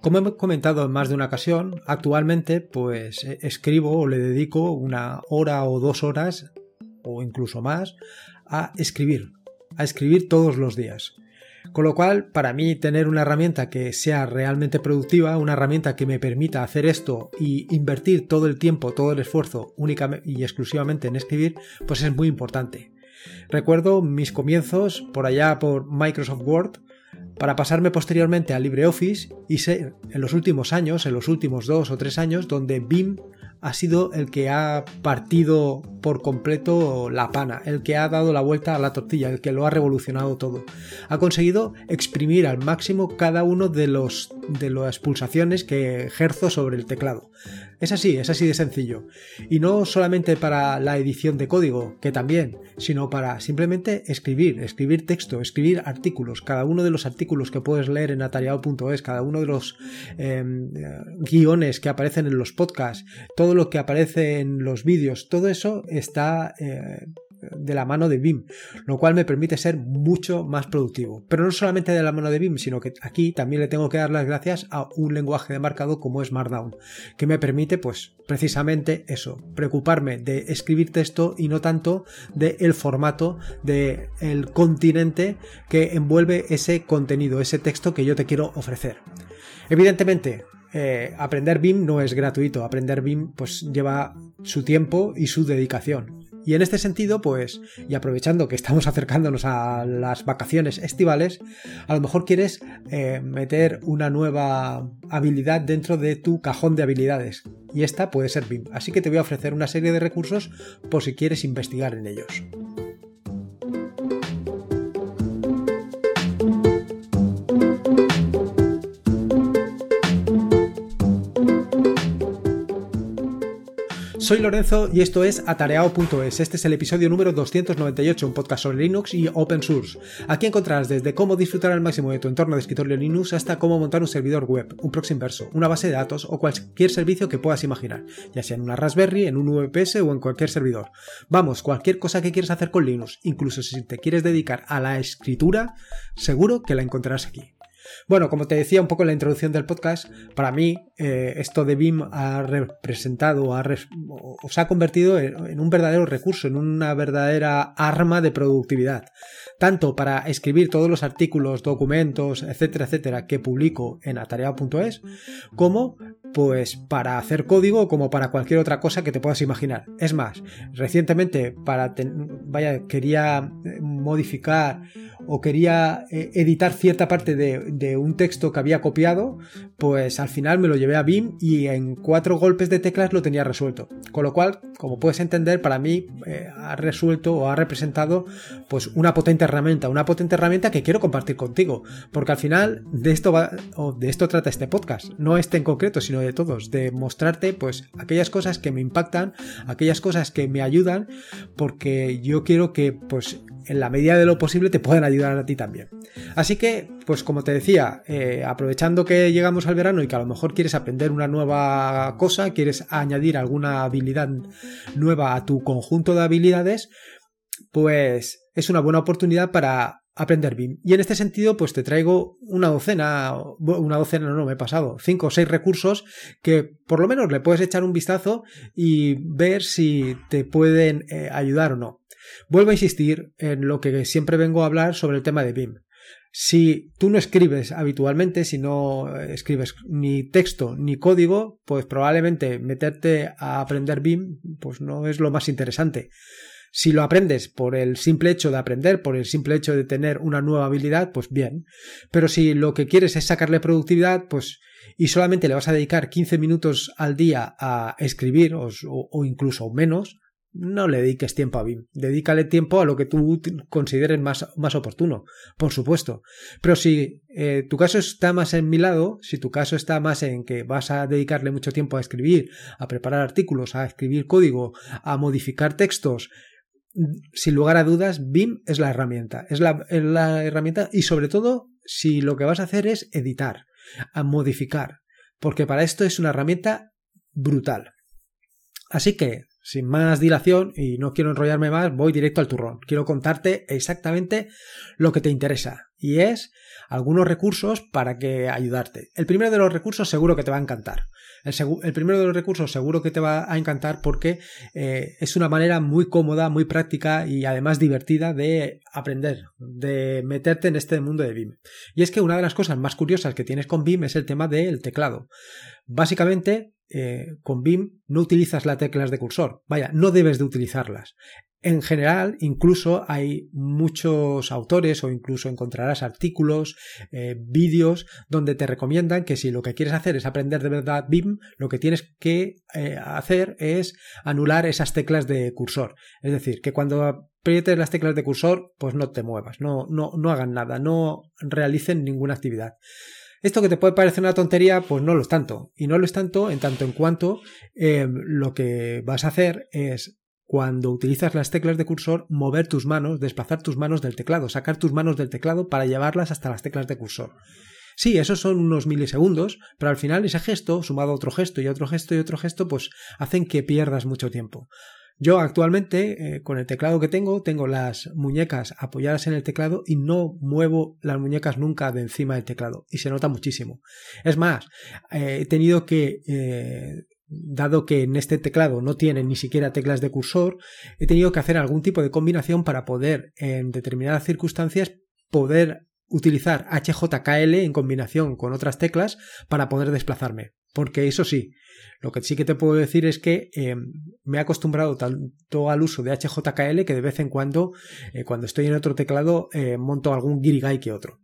Como he comentado en más de una ocasión, actualmente pues eh, escribo o le dedico una hora o dos horas o incluso más a escribir, a escribir todos los días. Con lo cual, para mí, tener una herramienta que sea realmente productiva, una herramienta que me permita hacer esto y invertir todo el tiempo, todo el esfuerzo únicamente y exclusivamente en escribir, pues es muy importante. Recuerdo mis comienzos por allá por Microsoft Word, para pasarme posteriormente a LibreOffice y ser en los últimos años, en los últimos dos o tres años, donde BIM ha sido el que ha partido por completo la pana, el que ha dado la vuelta a la tortilla, el que lo ha revolucionado todo. Ha conseguido exprimir al máximo cada uno de los de las pulsaciones que ejerzo sobre el teclado. Es así, es así de sencillo. Y no solamente para la edición de código, que también, sino para simplemente escribir, escribir texto, escribir artículos. Cada uno de los artículos que puedes leer en atareado.es, cada uno de los em, guiones que aparecen en los podcasts, todo lo que aparece en los vídeos, todo eso está eh, de la mano de BIM, lo cual me permite ser mucho más productivo. Pero no solamente de la mano de BIM, sino que aquí también le tengo que dar las gracias a un lenguaje de marcado como es Markdown, que me permite, pues, precisamente eso, preocuparme de escribir texto y no tanto del el formato del el continente que envuelve ese contenido, ese texto que yo te quiero ofrecer. Evidentemente, eh, aprender BIM no es gratuito, aprender BIM pues lleva su tiempo y su dedicación. Y en este sentido, pues, y aprovechando que estamos acercándonos a las vacaciones estivales, a lo mejor quieres eh, meter una nueva habilidad dentro de tu cajón de habilidades. Y esta puede ser BIM. Así que te voy a ofrecer una serie de recursos por si quieres investigar en ellos. Soy Lorenzo y esto es atareao.es. Este es el episodio número 298, un podcast sobre Linux y Open Source. Aquí encontrarás desde cómo disfrutar al máximo de tu entorno de escritorio Linux hasta cómo montar un servidor web, un proxy inverso, una base de datos o cualquier servicio que puedas imaginar, ya sea en una Raspberry, en un VPS o en cualquier servidor. Vamos, cualquier cosa que quieras hacer con Linux, incluso si te quieres dedicar a la escritura, seguro que la encontrarás aquí. Bueno, como te decía un poco en la introducción del podcast, para mí eh, esto de BIM ha representado ha o se ha convertido en, un verdadero recurso, en una verdadera arma de productividad, tanto para escribir todos los artículos, documentos, etcétera, etcétera, que publico en atareado.es, como pues para hacer código como para cualquier otra cosa que te puedas imaginar. Es más, recientemente para vaya quería modificar o quería eh, editar cierta parte de, un texto que había copiado, pues al final me lo llevé a BIM y en cuatro golpes de teclas lo tenía resuelto. Con lo cual, como puedes entender, para mí eh, ha resuelto o ha representado pues una potente herramienta, una potente herramienta que quiero compartir contigo, porque al final de esto o de esto trata este podcast, no este en concreto, sino de todos, de mostrarte pues aquellas cosas que me impactan, aquellas cosas que me ayudan, porque yo quiero que pues en la medida de lo posible te puedan ayudar a ti también. Así que, pues como te decía, eh, aprovechando que llegamos al verano y que a lo mejor quieres aprender una nueva cosa, quieres añadir alguna habilidad nueva a tu conjunto de habilidades, pues es una buena oportunidad para aprender BIM. Y en este sentido, pues te traigo una docena, una docena no, me he pasado, cinco o seis recursos que por lo menos le puedes echar un vistazo y ver si te pueden eh, ayudar o no. Vuelvo a insistir en lo que siempre vengo a hablar sobre el tema de BIM. Si tú no escribes habitualmente, si no escribes ni texto ni código, pues probablemente meterte a aprender BIM pues no es lo más interesante. Si lo aprendes por el simple hecho de aprender, por el simple hecho de tener una nueva habilidad, pues bien. Pero si lo que quieres es sacarle productividad, pues y solamente le vas a dedicar 15 minutos al día a escribir o, o incluso menos, no le dediques tiempo a BIM. Dedícale tiempo a lo que tú consideres más, más oportuno, por supuesto. Pero si eh, tu caso está más en mi lado, si tu caso está más en que vas a dedicarle mucho tiempo a escribir, a preparar artículos, a escribir código, a modificar textos, sin lugar a dudas, BIM es la herramienta. Es la, es la herramienta y sobre todo si lo que vas a hacer es editar, a modificar, porque para esto es una herramienta brutal. Así que sin más dilación y no quiero enrollarme más, voy directo al turrón. Quiero contarte exactamente lo que te interesa y es algunos recursos para que ayudarte. El primero de los recursos seguro que te va a encantar. El, primero de los recursos seguro que te va a encantar porque eh, es una manera muy cómoda, muy práctica y además divertida de aprender, de meterte en este mundo de BIM. Y es que una de las cosas más curiosas que tienes con BIM es el tema del teclado. Básicamente, eh, con BIM no utilizas las teclas de cursor. Vaya, no debes de utilizarlas. En general, incluso hay muchos autores o incluso encontrarás artículos, eh, vídeos donde te recomiendan que si lo que quieres hacer es aprender de verdad BIM, lo que tienes que eh, hacer es anular esas teclas de cursor. Es decir, que cuando aprietes las teclas de cursor, pues no te muevas, no, no, no hagan nada, no realicen ninguna actividad. Esto que te puede parecer una tontería, pues no lo es tanto. Y no lo es tanto en tanto en cuanto eh, lo que vas a hacer es cuando utilizas las teclas de cursor, mover tus manos, desplazar tus manos del teclado, sacar tus manos del teclado para llevarlas hasta las teclas de cursor. Sí, esos son unos milisegundos, pero al final ese gesto, sumado a otro gesto y otro gesto y otro gesto, pues hacen que pierdas mucho tiempo. Yo actualmente, eh, con el teclado que tengo, tengo las muñecas apoyadas en el teclado y no muevo las muñecas nunca de encima del teclado. Y se nota muchísimo. Es más, eh, he tenido que eh, dado que en este teclado no tiene ni siquiera teclas de cursor, he tenido que hacer algún tipo de combinación para poder, en determinadas circunstancias, poder utilizar HJKL en combinación con otras teclas para poder desplazarme. Porque eso sí, lo que sí que te puedo decir es que eh, me he acostumbrado tanto al uso de HJKL que de vez en cuando, eh, cuando estoy en otro teclado, eh, monto algún guirigay que otro.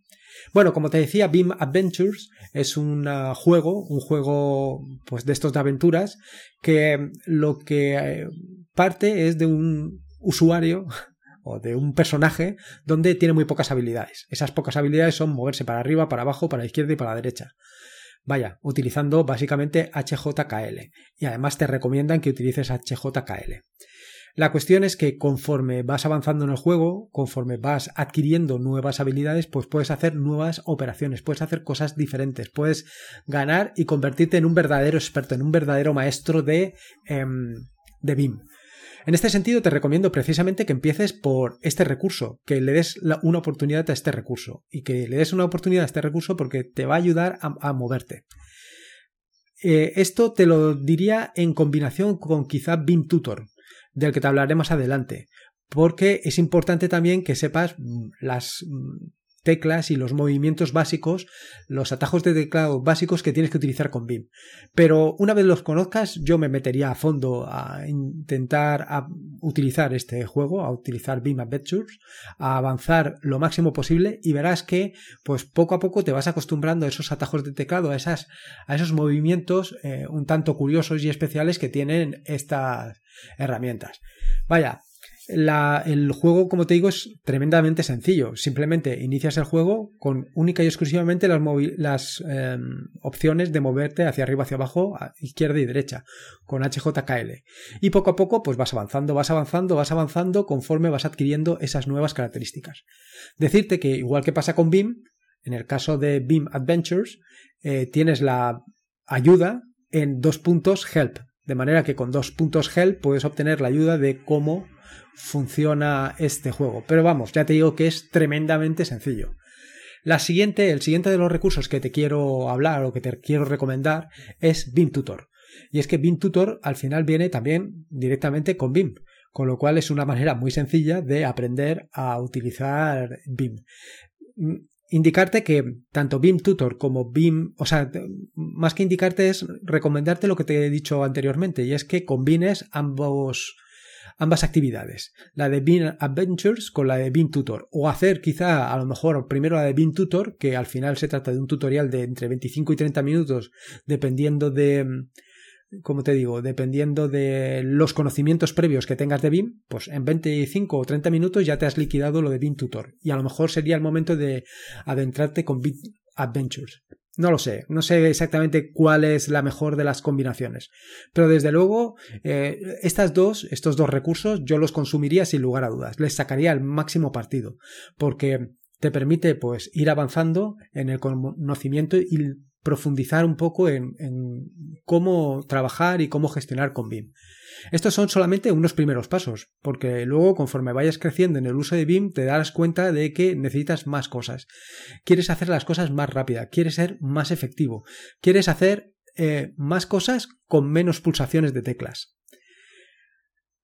Bueno, como te decía, Beam Adventures es un juego, un juego pues de estos de aventuras, que lo que parte es de un usuario o de un personaje donde tiene muy pocas habilidades. Esas pocas habilidades son moverse para arriba, para abajo, para la izquierda y para la derecha. Vaya, utilizando básicamente HJKL. Y además te recomiendan que utilices HJKL. La cuestión es que conforme vas avanzando en el juego, conforme vas adquiriendo nuevas habilidades, pues puedes hacer nuevas operaciones, puedes hacer cosas diferentes, puedes ganar y convertirte en un verdadero experto, en un verdadero maestro de, em, de BIM. En este sentido, te recomiendo precisamente que empieces por este recurso, que le des una oportunidad a este recurso y que le des una oportunidad a este recurso porque te va a ayudar a, moverte. Eh, esto te lo diría en combinación con quizá BIM Tutor del que te hablaré más adelante, porque es importante también que sepas mm, las mm, teclas y los movimientos básicos, los atajos de teclado básicos que tienes que utilizar con BIM. Pero una vez los conozcas, yo me metería a fondo a intentar utilizar este juego, a utilizar BIM Adventures, a avanzar lo máximo posible y verás que pues poco a poco te vas acostumbrando a esos atajos de teclado, a, esas, a esos movimientos eh, un tanto curiosos y especiales que tienen estas herramientas. Vaya, el juego, como te digo, es tremendamente sencillo. Simplemente inicias el juego con única y exclusivamente las, em, opciones de moverte hacia arriba, hacia abajo, a izquierda y derecha, con HJKL. Y poco a poco, pues vas avanzando, vas avanzando, vas avanzando conforme vas adquiriendo esas nuevas características. Decirte que, igual que pasa con BIM, en el caso de BIM Adventures, eh, tienes la ayuda en dos puntos help. De manera que con dos puntos help puedes obtener la ayuda de cómo funciona este juego. Pero vamos, ya te digo que es tremendamente sencillo. La siguiente, el siguiente de los recursos que te quiero hablar o que te quiero recomendar es BIM Tutor. Y es que BIM Tutor al final viene también directamente con BIM, con lo cual es una manera muy sencilla de aprender a utilizar BIM. Indicarte que tanto BIM Tutor como BIM, o sea, más que indicarte es recomendarte lo que te he dicho anteriormente, y es que combines ambos ambas actividades, la de Bean Adventures con la de Bean Tutor, o hacer quizá a lo mejor primero la de Bean Tutor, que al final se trata de un tutorial de entre 25 y 30 minutos, dependiendo de, como te digo, dependiendo de los conocimientos previos que tengas de BIM, pues en 25 o 30 minutos ya te has liquidado lo de BIM Tutor. Y a lo mejor sería el momento de adentrarte con BIM Adventures. No lo sé, no sé exactamente cuál es la mejor de las combinaciones. Pero desde luego, eh, estas dos, estos dos recursos, yo los consumiría sin lugar a dudas. Les sacaría el máximo partido. Porque te permite, pues, ir avanzando en el conocimiento y profundizar un poco en, cómo trabajar y cómo gestionar con BIM. Estos son solamente unos primeros pasos, porque luego conforme vayas creciendo en el uso de BIM te darás cuenta de que necesitas más cosas. Quieres hacer las cosas más rápidas, quieres ser más efectivo, quieres hacer eh, más cosas con menos pulsaciones de teclas.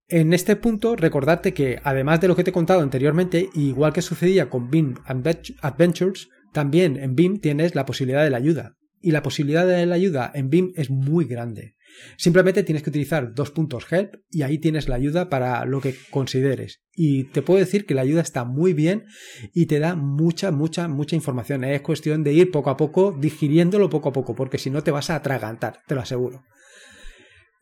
En este punto, recordarte que, además de lo que te he contado anteriormente, igual que sucedía con BIM Adventures, también en BIM tienes la posibilidad de la ayuda. Y la posibilidad de la ayuda en BIM es muy grande. Simplemente tienes que utilizar dos puntos help y ahí tienes la ayuda para lo que consideres. Y te puedo decir que la ayuda está muy bien y te da mucha, mucha, mucha información. Es cuestión de ir poco a poco, digiriéndolo poco a poco, porque si no te vas a atragantar, te lo aseguro.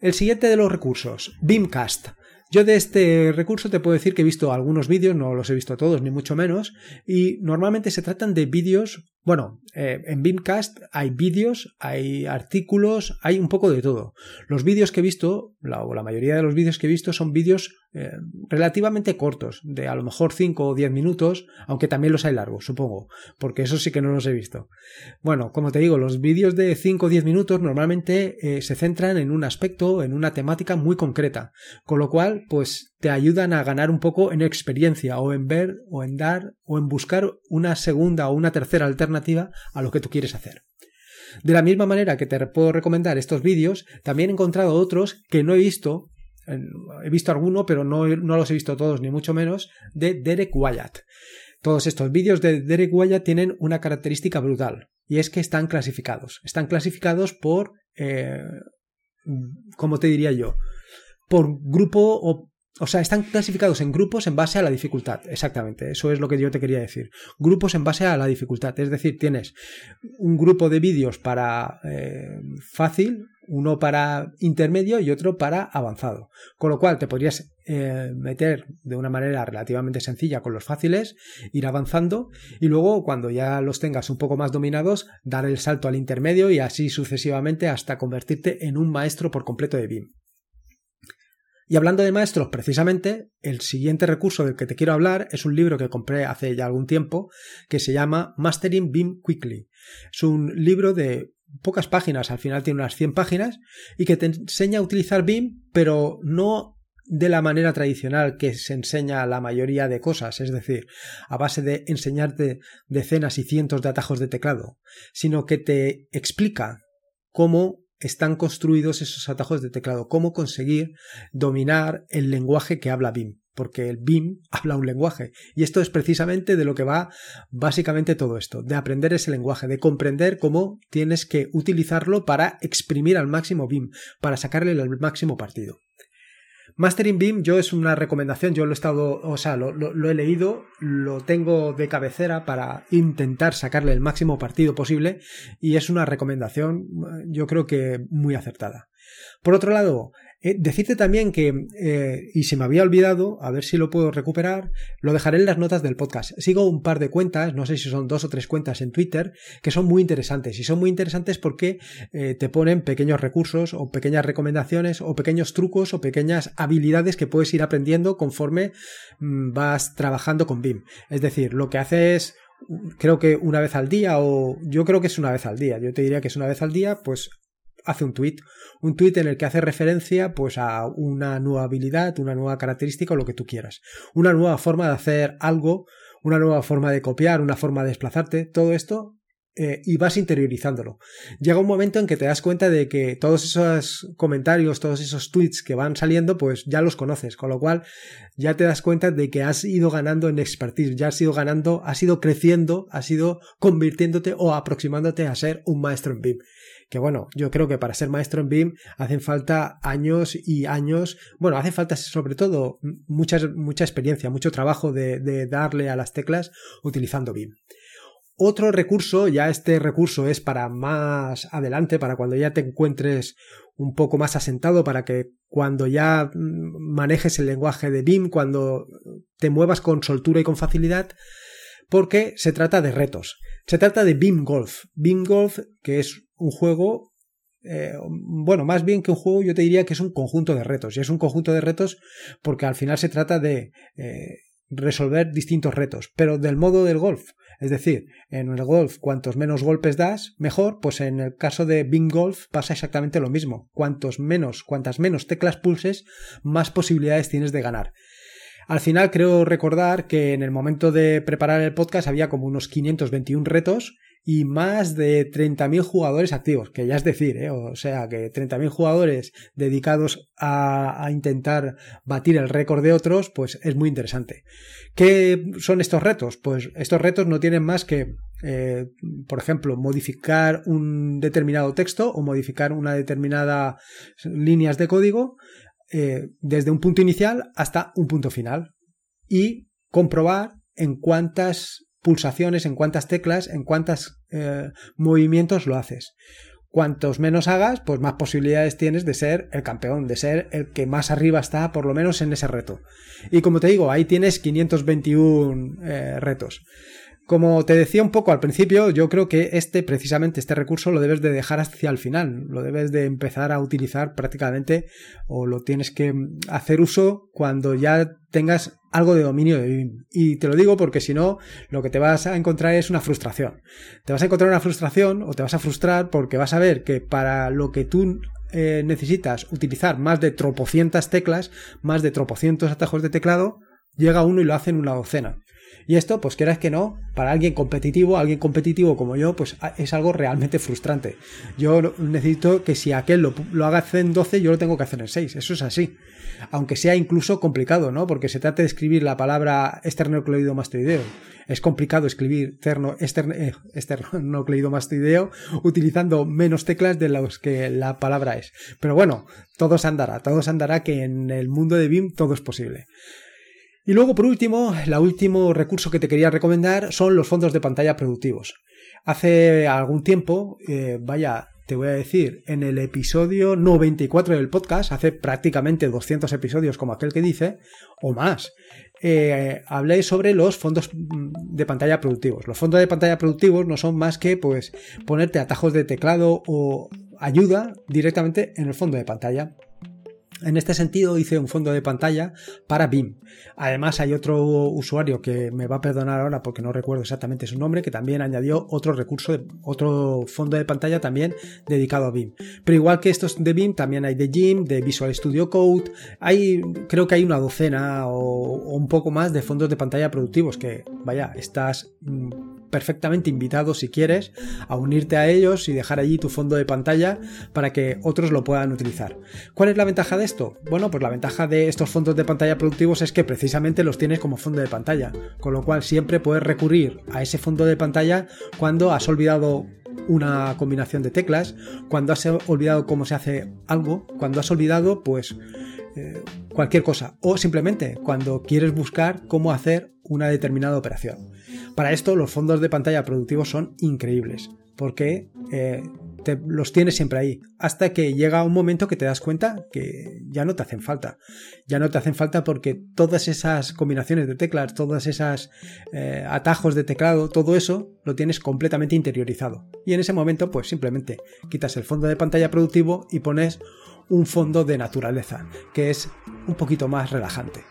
El siguiente de los recursos, BIMcast. Yo de este recurso te puedo decir que he visto algunos vídeos, no los he visto todos, ni mucho menos, y normalmente se tratan de vídeos bueno, eh, en Beamcast hay vídeos, hay artículos, hay un poco de todo. Los vídeos que he visto, la, o la mayoría de los vídeos que he visto son vídeos eh, relativamente cortos, de a lo mejor 5 o 10 minutos, aunque también los hay largos, supongo, porque eso sí que no los he visto. Bueno, como te digo, los vídeos de 5 o 10 minutos normalmente eh, se centran en un aspecto, en una temática muy concreta, con lo cual, pues te ayudan a ganar un poco en experiencia o en ver o en dar o en buscar una segunda o una tercera alternativa a lo que tú quieres hacer. De la misma manera que te puedo recomendar estos vídeos, también he encontrado otros que no he visto, he visto alguno, pero no, no los he visto todos, ni mucho menos, de Derek Wyatt. Todos estos vídeos de Derek Wyatt tienen una característica brutal, y es que están clasificados. Están clasificados por, eh, ¿cómo te diría yo? Por grupo o o sea, están clasificados en grupos en base a la dificultad. Exactamente, eso es lo que yo te quería decir. Grupos en base a la dificultad. Es decir, tienes un grupo de vídeos para eh, fácil, uno para intermedio y otro para avanzado. Con lo cual te podrías eh, meter de una manera relativamente sencilla con los fáciles, ir avanzando y luego cuando ya los tengas un poco más dominados, dar el salto al intermedio y así sucesivamente hasta convertirte en un maestro por completo de BIM. Y hablando de maestros, precisamente, el siguiente recurso del que te quiero hablar es un libro que compré hace ya algún tiempo que se llama Mastering BIM Quickly. Es un libro de pocas páginas, al final tiene unas 100 páginas, y que te enseña a utilizar BIM, pero no de la manera tradicional que se enseña la mayoría de cosas, es decir, a base de enseñarte decenas y cientos de atajos de teclado, sino que te explica cómo están construidos esos atajos de teclado, cómo conseguir dominar el lenguaje que habla BIM, porque el BIM habla un lenguaje. Y esto es precisamente de lo que va básicamente todo esto, de aprender ese lenguaje, de comprender cómo tienes que utilizarlo para exprimir al máximo BIM, para sacarle el máximo partido. Mastering Beam, yo es una recomendación, yo lo he estado, o sea, lo, he leído, lo tengo de cabecera para intentar sacarle el máximo partido posible y es una recomendación, yo creo que muy acertada. Por otro lado, eh, decirte también que, eh, y se me había olvidado, a ver si lo puedo recuperar, lo dejaré en las notas del podcast. Sigo un par de cuentas, no sé si son dos o tres cuentas en Twitter, que son muy interesantes. Y son muy interesantes porque eh, te ponen pequeños recursos o pequeñas recomendaciones o pequeños trucos o pequeñas habilidades que puedes ir aprendiendo conforme mm, vas trabajando con BIM. Es decir, lo que haces creo que una vez al día o yo creo que es una vez al día. Yo te diría que es una vez al día, pues hace un tweet, un tweet en el que hace referencia pues a una nueva habilidad, una nueva característica o lo que tú quieras, una nueva forma de hacer algo, una nueva forma de copiar, una forma de desplazarte, todo esto eh, y vas interiorizándolo. Llega un momento en que te das cuenta de que todos esos comentarios, todos esos tweets que van saliendo, pues ya los conoces, con lo cual ya te das cuenta de que has ido ganando en expertise, ya has ido ganando, has ido creciendo, has ido convirtiéndote o aproximándote a ser un maestro en BIM que bueno, yo creo que para ser maestro en BIM hacen falta años y años, bueno, hace falta sobre todo mucha, mucha experiencia, mucho trabajo de, de darle a las teclas utilizando BIM. Otro recurso, ya este recurso es para más adelante, para cuando ya te encuentres un poco más asentado, para que cuando ya manejes el lenguaje de BIM, cuando te muevas con soltura y con facilidad, porque se trata de retos. Se trata de BIM Golf. BIM Golf, que es un juego, eh, bueno, más bien que un juego, yo te diría que es un conjunto de retos. Y es un conjunto de retos porque al final se trata de eh, resolver distintos retos, pero del modo del golf. Es decir, en el golf, cuantos menos golpes das, mejor, pues en el caso de Bing Golf pasa exactamente lo mismo. Cuantos menos, cuantas menos teclas pulses, más posibilidades tienes de ganar. Al final creo recordar que en el momento de preparar el podcast había como unos 521 retos y más de 30.000 jugadores activos, que ya es decir, ¿eh? o sea, que 30.000 jugadores dedicados a, intentar batir el récord de otros, pues es muy interesante. ¿Qué son estos retos? Pues estos retos no tienen más que, eh, por ejemplo, modificar un determinado texto o modificar una determinada líneas de código eh, desde un punto inicial hasta un punto final y comprobar en cuántas pulsaciones, en cuántas teclas, en cuántos eh, movimientos lo haces. Cuantos menos hagas, pues más posibilidades tienes de ser el campeón, de ser el que más arriba está, por lo menos en ese reto. Y como te digo, ahí tienes 521 eh, retos. Como te decía un poco al principio, yo creo que este, precisamente este recurso lo debes de dejar hacia el final, lo debes de empezar a utilizar prácticamente o lo tienes que hacer uso cuando ya tengas algo de dominio de BIM. Y te lo digo porque si no, lo que te vas a encontrar es una frustración. Te vas a encontrar una frustración o te vas a frustrar porque vas a ver que para lo que tú eh, necesitas utilizar más de tropocientas teclas, más de tropocientos atajos de teclado, llega uno y lo hace en una docena. Y esto, pues quieras que no, para alguien competitivo, alguien competitivo como yo, pues es algo realmente frustrante. Yo necesito que si aquel lo, haga en 12, yo lo tengo que hacer en 6. Eso es así. Aunque sea incluso complicado, ¿no? Porque se trata de escribir la palabra esternocleido mastoideo. Es complicado escribir terno, eh, esternocleido mastoideo utilizando menos teclas de las que la palabra es. Pero bueno, todo se andará, todo se andará que en el mundo de BIM todo es posible. Y luego, por último, el último recurso que te quería recomendar son los fondos de pantalla productivos. Hace algún tiempo, eh, vaya, te voy a decir, en el episodio 94 del podcast, hace prácticamente 200 episodios como aquel que dice, o más, eh, hablé sobre los fondos de pantalla productivos. Los fondos de pantalla productivos no son más que pues ponerte atajos de teclado o ayuda directamente en el fondo de pantalla. En este sentido hice un fondo de pantalla para BIM. Además hay otro usuario que me va a perdonar ahora porque no recuerdo exactamente su nombre que también añadió otro recurso, otro fondo de pantalla también dedicado a BIM. Pero igual que estos de BIM también hay de GIMP, de Visual Studio Code, hay creo que hay una docena o, un poco más de fondos de pantalla productivos que vaya, estás mm, perfectamente invitado si quieres a unirte a ellos y dejar allí tu fondo de pantalla para que otros lo puedan utilizar. ¿Cuál es la ventaja de esto? Bueno, pues la ventaja de estos fondos de pantalla productivos es que precisamente los tienes como fondo de pantalla, con lo cual siempre puedes recurrir a ese fondo de pantalla cuando has olvidado una combinación de teclas, cuando has olvidado cómo se hace algo, cuando has olvidado pues eh, cualquier cosa o simplemente cuando quieres buscar cómo hacer una determinada operación. Para esto los fondos de pantalla productivos son increíbles porque eh, los tienes siempre ahí hasta que llega un momento que te das cuenta que ya no te hacen falta. Ya no te hacen falta porque todas esas combinaciones de teclas, todas esas eh, atajos de teclado, todo eso lo tienes completamente interiorizado. Y en ese momento pues simplemente quitas el fondo de pantalla productivo y pones un fondo de naturaleza que es un poquito más relajante.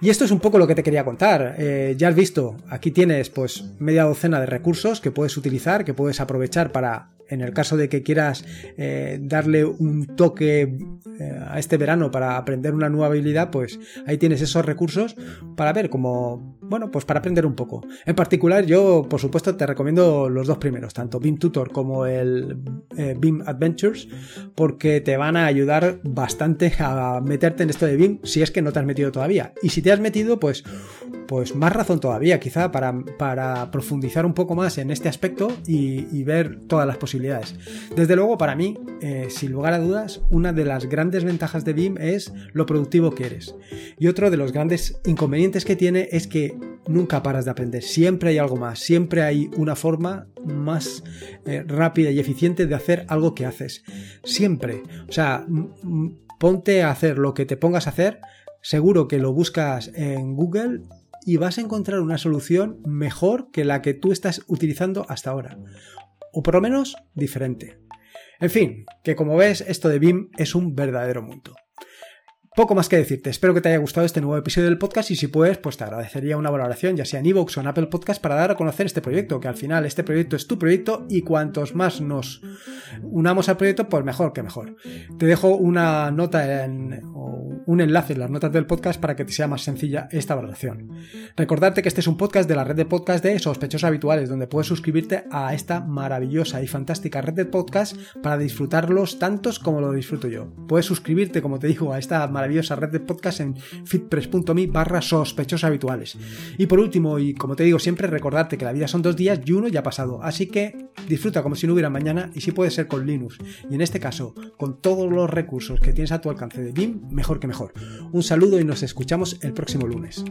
Y esto es un poco lo que te quería contar. Eh, ya has visto, aquí tienes pues media docena de recursos que puedes utilizar, que puedes aprovechar para en el caso de que quieras eh, darle un toque eh, a este verano para aprender una nueva habilidad, pues ahí tienes esos recursos para ver cómo, bueno, pues para aprender un poco. En particular, yo, por supuesto, te recomiendo los dos primeros, tanto BIM Tutor como el eh, Adventures, porque te van a ayudar bastante a meterte en esto de BIM si es que no te has metido todavía. Y si te has metido, pues, pues más razón todavía, quizá, para, para profundizar un poco más en este aspecto y, ver todas las posibilidades desde luego, para mí, eh, sin lugar a dudas, una de las grandes ventajas de BIM es lo productivo que eres. Y otro de los grandes inconvenientes que tiene es que nunca paras de aprender. Siempre hay algo más, siempre hay una forma más eh, rápida y eficiente de hacer algo que haces. Siempre. O sea, ponte a hacer lo que te pongas a hacer. Seguro que lo buscas en Google y vas a encontrar una solución mejor que la que tú estás utilizando hasta ahora o por lo menos diferente. En fin, que como ves, esto de BIM es un verdadero mundo. Poco más que decirte, espero que te haya gustado este nuevo episodio del podcast y si puedes, pues te agradecería una valoración, ya sea en iVoox o en Apple Podcast, para dar a conocer este proyecto, que al final este proyecto es tu proyecto y cuantos más nos unamos al proyecto, pues mejor que mejor. Te dejo una nota en, o un enlace en las notas del podcast para que te sea más sencilla esta valoración. Recordarte que este es un podcast de la red de podcast de sospechosos habituales, donde puedes suscribirte a esta maravillosa y fantástica red de podcast para disfrutarlos tantos como lo disfruto yo. Puedes suscribirte, como te digo, a esta maravillosa maravillosa red de podcast en fitpress.me barra sospechosos habituales. Y por último, y como te digo siempre, recordarte que la vida son dos días y uno ya ha pasado, así que disfruta como si no hubiera mañana y si puede ser con Linux. Y en este caso, con todos los recursos que tienes a tu alcance de BIM, mejor que mejor. Un saludo y nos escuchamos el próximo lunes.